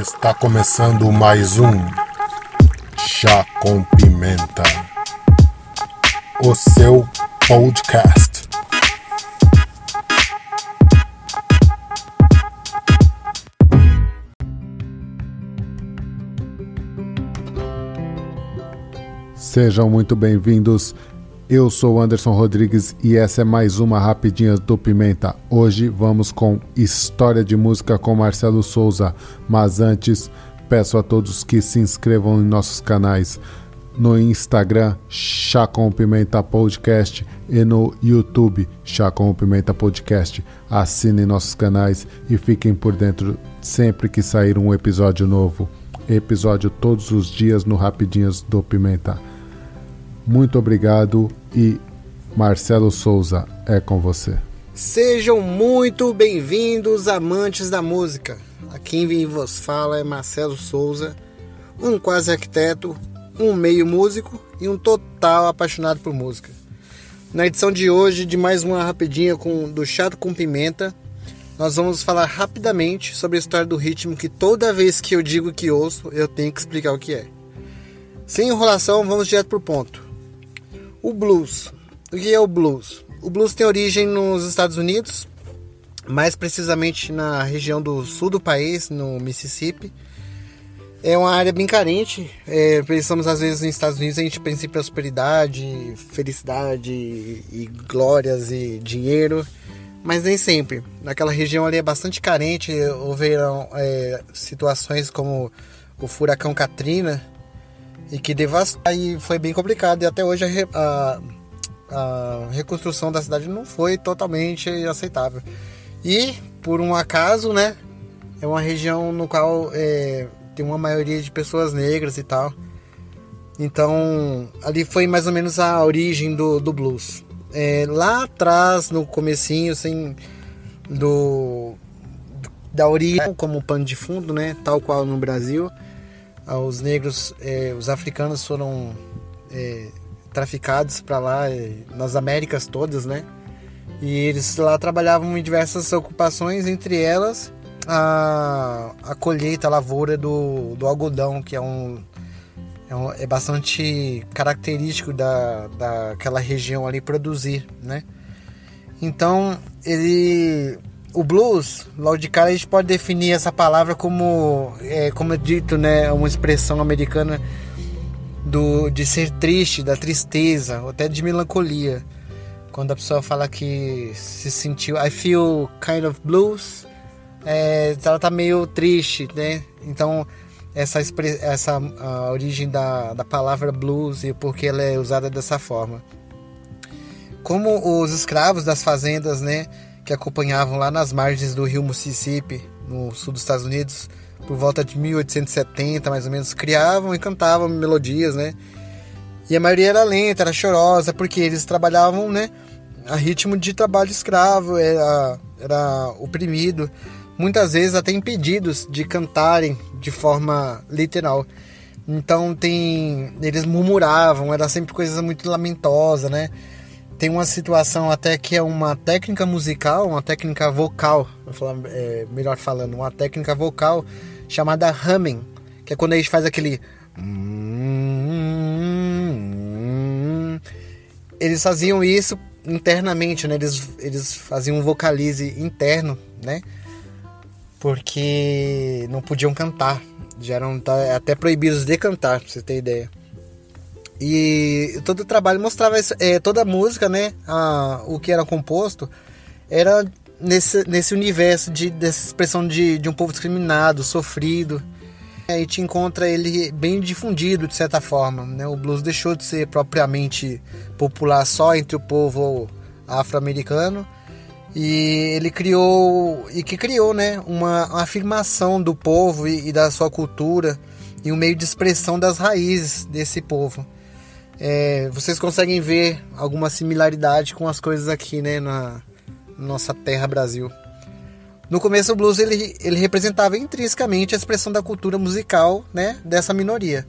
Está começando mais um Chá com Pimenta, o seu podcast. Sejam muito bem-vindos. Eu sou Anderson Rodrigues e essa é mais uma Rapidinhas do Pimenta. Hoje vamos com História de Música com Marcelo Souza, mas antes peço a todos que se inscrevam em nossos canais no Instagram Chá com Pimenta Podcast e no YouTube Chá com Pimenta Podcast. Assinem nossos canais e fiquem por dentro sempre que sair um episódio novo. Episódio todos os dias no Rapidinhas do Pimenta. Muito obrigado e Marcelo Souza é com você. Sejam muito bem-vindos, amantes da música. Aqui quem vos fala é Marcelo Souza, um quase arquiteto, um meio músico e um total apaixonado por música. Na edição de hoje de mais uma rapidinha com do Chato com Pimenta, nós vamos falar rapidamente sobre a história do ritmo que toda vez que eu digo que ouço, eu tenho que explicar o que é. Sem enrolação, vamos direto pro ponto. O blues. O que é o blues? O blues tem origem nos Estados Unidos, mais precisamente na região do sul do país, no Mississippi. É uma área bem carente. É, pensamos às vezes nos Estados Unidos, a gente pensa em prosperidade, felicidade e glórias e dinheiro, mas nem sempre. Naquela região ali é bastante carente. Houveram é, situações como o furacão Katrina, e que devastou e foi bem complicado. E até hoje a, a, a, reconstrução da cidade não foi totalmente aceitável. E por um acaso né é uma região no qual é, tem uma maioria de pessoas negras e tal. Então ali foi mais ou menos a origem do, do blues. É, lá atrás no comecinho assim do da origem como pano de fundo né tal qual no Brasil os negros, eh, os africanos foram eh, traficados para lá, eh, nas Américas todas, né? E eles lá trabalhavam em diversas ocupações, entre elas a, a colheita, a lavoura do, do algodão, que é um, é, um, é bastante característico da, daquela região ali produzir, né? Então ele o blues, logo de cara a gente pode definir essa palavra como, é, como é dito, né, uma expressão americana do de ser triste, da tristeza, ou até de melancolia. Quando a pessoa fala que se sentiu, I feel kind of blues, é, ela tá meio triste, né? Então essa essa a origem da, da palavra blues e porque ela é usada dessa forma. Como os escravos das fazendas, né? Que acompanhavam lá nas margens do rio Mississippi, no sul dos Estados Unidos, por volta de 1870, mais ou menos, criavam e cantavam melodias, né? E a maioria era lenta, era chorosa, porque eles trabalhavam, né, a ritmo de trabalho escravo, era, era oprimido, muitas vezes até impedidos de cantarem de forma literal. Então tem, eles murmuravam, era sempre coisa muito lamentosa, né? Tem uma situação até que é uma técnica musical, uma técnica vocal, vou falar, é, melhor falando, uma técnica vocal chamada humming, que é quando a gente faz aquele eles faziam isso internamente, né? Eles, eles faziam um vocalize interno, né? Porque não podiam cantar. Já eram tá, até proibidos de cantar, pra você ter ideia. E todo o trabalho mostrava isso, é, toda a música, né? A, o que era composto era nesse, nesse universo de, dessa expressão de, de um povo discriminado, sofrido. E te encontra ele bem difundido de certa forma. Né? O blues deixou de ser propriamente popular só entre o povo afro-americano e ele criou e que criou né uma, uma afirmação do povo e, e, da sua cultura e um meio de expressão das raízes desse povo é, vocês conseguem ver alguma similaridade com as coisas aqui, né, na nossa terra Brasil. No começo o blues ele, ele representava intrinsecamente a expressão da cultura musical, né, dessa minoria.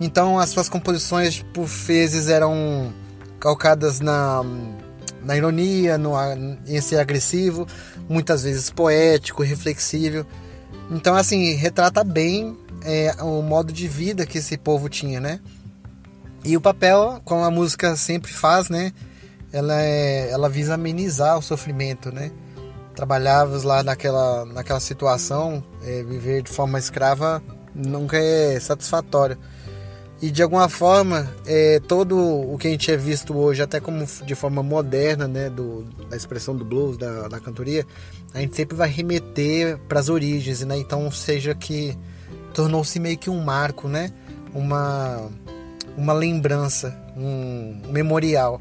Então as suas composições por vezes eram calcadas na, na ironia, no, em ser agressivo, muitas vezes poético, reflexível. Então, assim, retrata bem é, o modo de vida que esse povo tinha, né? E o papel, como a música sempre faz, né? Ela, é, ela visa amenizar o sofrimento, né? Trabalhavas lá naquela, naquela situação, é, viver de forma escrava nunca é satisfatório. E de alguma forma, é, todo o que a gente é visto hoje, até como de forma moderna, né, do, da expressão do blues, da, da cantoria, a gente sempre vai remeter para as origens, né? Então, seja que tornou-se meio que um marco, né? Uma, uma lembrança, um, memorial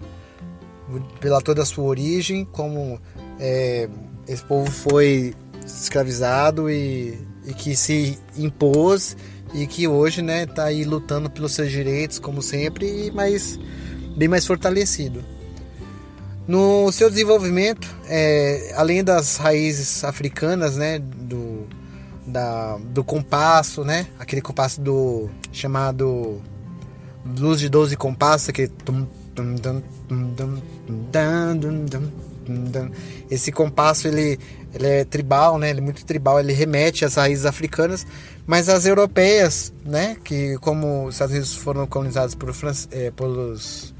pela toda a sua origem, como é, esse povo foi escravizado e, e que se impôs e que hoje né está aí lutando pelos seus direitos como sempre mas bem mais fortalecido. No seu desenvolvimento é, além das raízes africanas né do da, do compasso né aquele compasso do chamado blues de 12 compassos aquele esse compasso ele, ele é tribal, né? Ele é muito tribal, ele remete às raízes africanas, mas as europeias, né? Que como os Estados Unidos foram colonizados por, é, pelos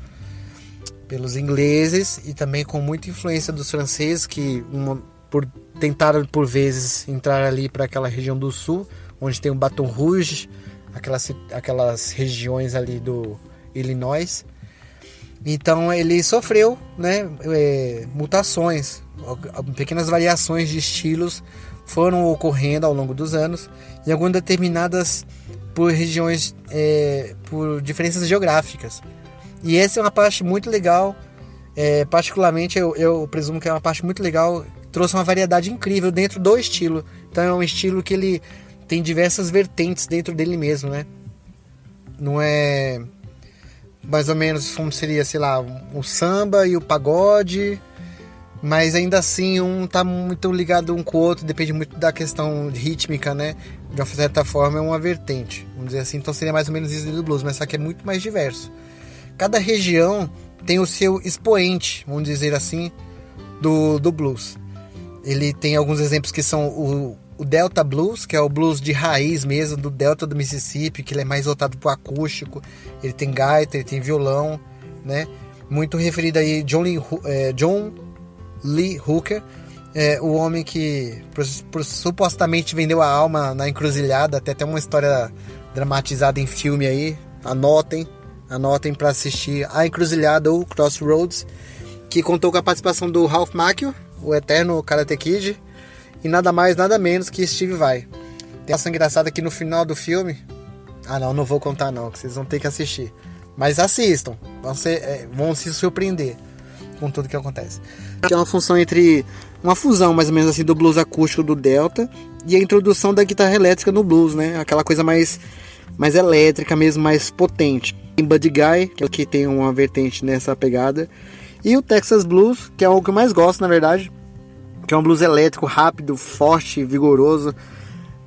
pelos ingleses e também com muita influência dos franceses que uma, por tentaram por vezes entrar ali para aquela região do sul, onde tem o Baton Rouge, aquelas aquelas regiões ali do Illinois então ele sofreu né, é, mutações, pequenas variações de estilos foram ocorrendo ao longo dos anos e algumas determinadas por regiões, é, por diferenças geográficas. E essa é uma parte muito legal, é, particularmente eu, eu presumo que é uma parte muito legal, trouxe uma variedade incrível dentro do estilo. Então é um estilo que ele tem diversas vertentes dentro dele mesmo, né? Não é mais ou menos como seria, sei lá, o samba e o pagode, mas ainda assim um tá muito ligado um com o outro, depende muito da questão rítmica, né? De uma certa forma é uma vertente, vamos dizer assim, então seria mais ou menos isso do blues, mas só que é muito mais diverso. Cada região tem o seu expoente, vamos dizer assim, do, do blues. Ele tem alguns exemplos que são o, o Delta Blues, que é o blues de raiz mesmo, do Delta do Mississippi, que ele é mais voltado para o acústico, ele tem gaita, ele tem violão, né? Muito referido aí John Lee, é, John Lee Hooker, é, o homem que supostamente vendeu a alma na encruzilhada, até tem uma história dramatizada em filme aí, anotem, anotem para assistir A Encruzilhada ou Crossroads, que contou com a participação do Ralph Macchio, o eterno Karate Kid, e nada mais, nada menos que Steve Vai. Tem essa engraçada que no final do filme. Ah, não, não vou contar, não, que vocês vão ter que assistir. Mas assistam, vão, ser, é, vão se surpreender com tudo que acontece. É uma função entre uma fusão, mais ou menos assim, do blues acústico do Delta e a introdução da guitarra elétrica no blues, né? Aquela coisa mais, mais elétrica mesmo, mais potente. Tem Buddy Guy, que é o que tem uma vertente nessa pegada. E o Texas Blues, que é o que eu mais gosto, na verdade que é um blues elétrico, rápido, forte, vigoroso,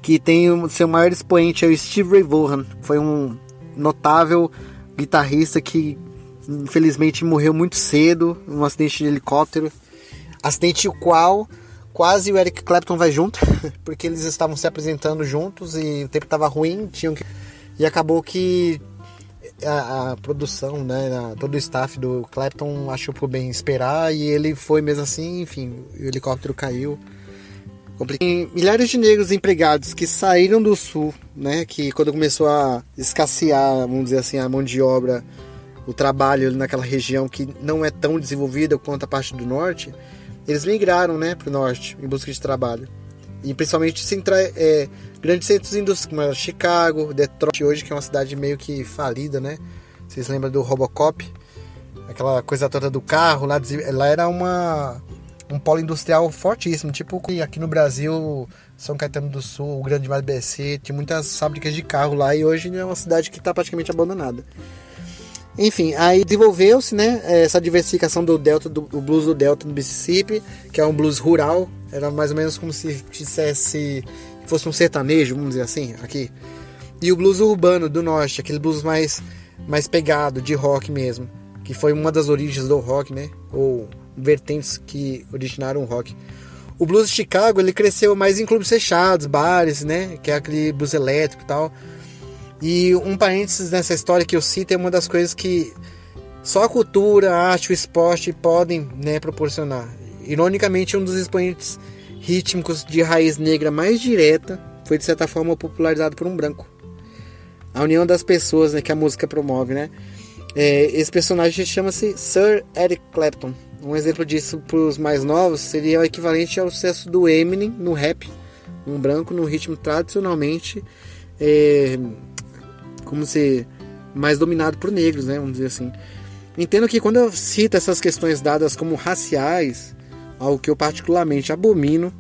que tem o seu maior expoente é o Steve Ray Vaughan, foi um notável guitarrista que infelizmente morreu muito cedo num acidente de helicóptero, acidente o qual quase o Eric Clapton vai junto, porque eles estavam se apresentando juntos e o tempo estava ruim, tinham que... e acabou que a, a produção, né, a, todo o staff do Clapton achou por bem esperar e ele foi mesmo assim, enfim, o helicóptero caiu. Tem milhares de negros empregados que saíram do sul, né, que quando começou a escassear, vamos dizer assim, a mão de obra, o trabalho naquela região que não é tão desenvolvida quanto a parte do norte, eles migraram, né, para o norte em busca de trabalho. E principalmente centra, é, grandes centros indústrias, como Chicago, Detroit hoje, que é uma cidade meio que falida, né? Vocês lembram do Robocop? Aquela coisa toda do carro, lá, lá era uma, um polo industrial fortíssimo, tipo aqui no Brasil, São Caetano do Sul, o Grande Mar BC, tinha muitas fábricas de carro lá e hoje é uma cidade que está praticamente abandonada. Enfim, aí desenvolveu-se né, essa diversificação do Delta, do, do, blues do Delta do Mississippi, que é um blues rural, era mais ou menos como se dissesse fosse um sertanejo, vamos dizer assim, aqui. E o blues urbano do norte, aquele blues mais mais pegado de rock mesmo, que foi uma das origens do rock, né? Ou vertentes que originaram o rock. o blues de Chicago ele cresceu mais em clubes fechados, bares, né? Que é aquele blues elétrico e tal. E um parênteses nessa história que eu cito é uma das coisas que só a cultura, a arte, o esporte podem né, proporcionar. Ironicamente, um dos expoentes rítmicos de raiz negra mais direta foi de certa forma popularizado por um branco. A união das pessoas né, que a música promove, né? É, esse personagem chama-se Sir Eric Clapton. Um exemplo disso para os mais novos seria o equivalente ao sucesso do Eminem no rap, um branco no ritmo tradicionalmente é, como se mais dominado por negros, né? Vamos dizer assim. Entendo que quando eu cito essas questões dadas como raciais, algo que eu particularmente abomino,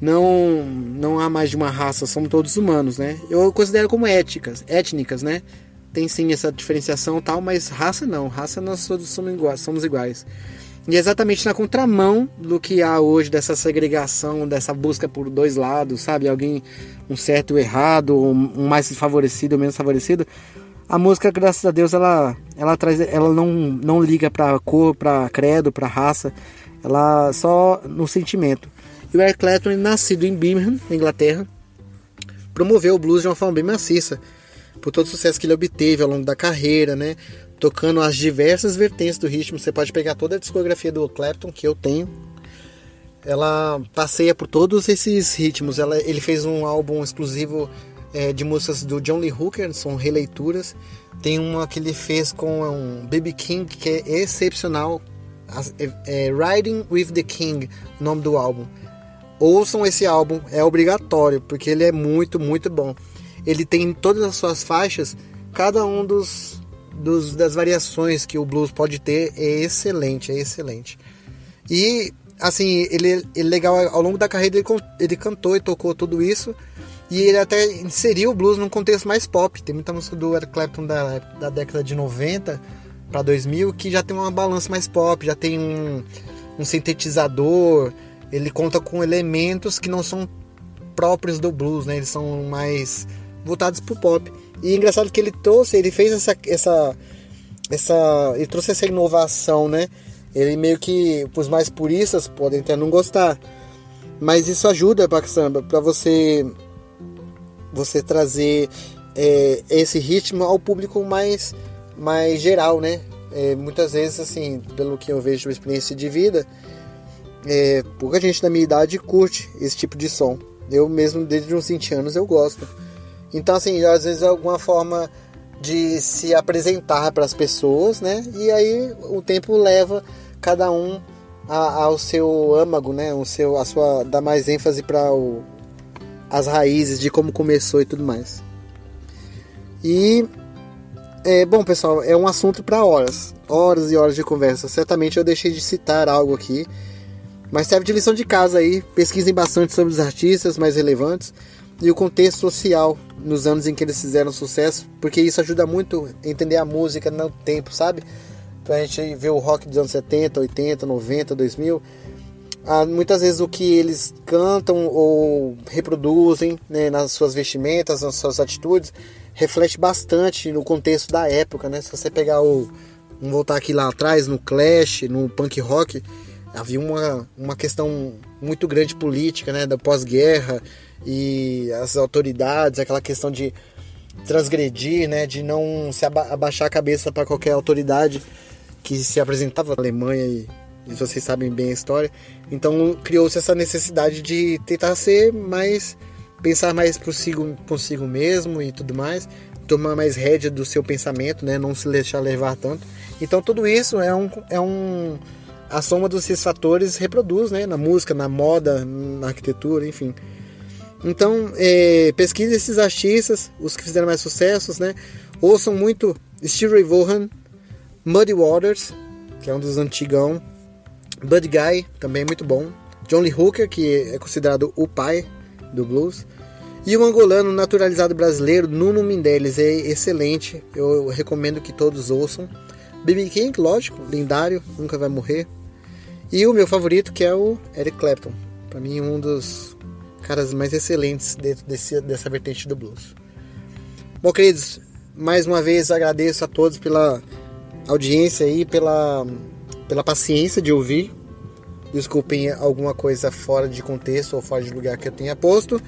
não não há mais de uma raça, somos todos humanos, né? Eu considero como éticas, étnicas, né? Tem sim essa diferenciação tal, mas raça não, raça nós todos somos iguais, somos iguais. E é exatamente na contramão do que há hoje dessa segregação, dessa busca por dois lados, sabe? Alguém um certo ou errado, um mais favorecido ou menos favorecido. A música, graças a Deus, ela ela traz, ela não não liga para cor, para credo, para raça. Ela só no sentimento. E o Eric Clapton, nascido em Birmingham, na Inglaterra, promoveu o blues de uma forma bem maciça, por todo o sucesso que ele obteve ao longo da carreira, né? tocando as diversas vertentes do ritmo. Você pode pegar toda a discografia do Clapton que eu tenho. Ela passeia por todos esses ritmos. Ela, ele fez um álbum exclusivo é, de músicas do John Lee Hooker, são releituras. Tem uma que ele fez com um Baby King que é excepcional. É, é Riding with the King, o nome do álbum. Ouçam esse álbum, é obrigatório, porque ele é muito, muito bom. Ele tem todas as suas faixas, cada um dos dos, das variações que o blues pode ter é excelente, é excelente. E assim, ele, é legal ao longo da carreira ele, ele cantou e tocou tudo isso. E ele até inseriu o blues num contexto mais pop. Tem muita música do Eric Clapton da, da década de 90 para 2000 que já tem uma balança mais pop, já tem um, um sintetizador. Ele conta com elementos que não são próprios do blues, né? Eles são mais voltados pro pop. E é engraçado que ele trouxe, ele fez essa, essa, essa, ele trouxe essa inovação, né? Ele meio que, os mais puristas podem até não gostar, mas isso ajuda para samba, para você, você trazer é, esse ritmo ao público mais, mais geral, né? É, muitas vezes, assim, pelo que eu vejo de experiência de vida, é, pouca gente da minha idade curte esse tipo de som. Eu mesmo, desde uns 20 anos, eu gosto. Então, assim, às vezes é alguma forma de se apresentar para as pessoas, né? E aí o tempo leva cada um a, ao seu âmago, né? O seu, a sua dar mais ênfase para as raízes de como começou e tudo mais. E é, bom, pessoal, é um assunto para horas, horas e horas de conversa. Certamente eu deixei de citar algo aqui, mas serve de lição de casa aí. Pesquisem bastante sobre os artistas mais relevantes e o contexto social nos anos em que eles fizeram sucesso, porque isso ajuda muito a entender a música no tempo, sabe? Pra gente ver o rock dos anos 70, 80, 90, 2000. Ah, muitas vezes o que eles cantam ou reproduzem né, nas suas vestimentas, nas suas atitudes, reflete bastante no contexto da época, né? Se você pegar o. Vamos voltar aqui lá atrás, no Clash, no punk rock, havia uma, uma questão muito grande política, né? Da pós-guerra e as autoridades, aquela questão de transgredir, né, de não se aba abaixar a cabeça para qualquer autoridade que se apresentava na Alemanha e, e vocês sabem bem a história. Então criou-se essa necessidade de tentar ser mais pensar mais consigo, consigo mesmo e tudo mais, tomar mais rédea do seu pensamento, né, não se deixar levar tanto. Então tudo isso é um é um a soma desses fatores reproduz, né, na música, na moda, na arquitetura, enfim. Então, é, pesquise esses artistas, os que fizeram mais sucessos, né? Ouçam muito Steve Ray Vaughan, Muddy Waters, que é um dos antigão, Bud Guy, também muito bom, John Lee Hooker, que é considerado o pai do blues, e o angolano naturalizado brasileiro Nuno Mendeles, é excelente, eu recomendo que todos ouçam. B.B. King, lógico, lendário, nunca vai morrer. E o meu favorito, que é o Eric Clapton, para mim um dos caras mais excelentes dentro desse, dessa vertente do blues. Bom, queridos, mais uma vez agradeço a todos pela audiência e pela, pela paciência de ouvir. Desculpem alguma coisa fora de contexto ou fora de lugar que eu tenha posto.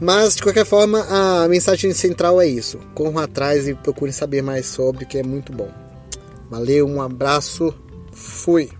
Mas, de qualquer forma, a mensagem central é isso. Corram atrás e procurem saber mais sobre, que é muito bom. Valeu, um abraço, fui!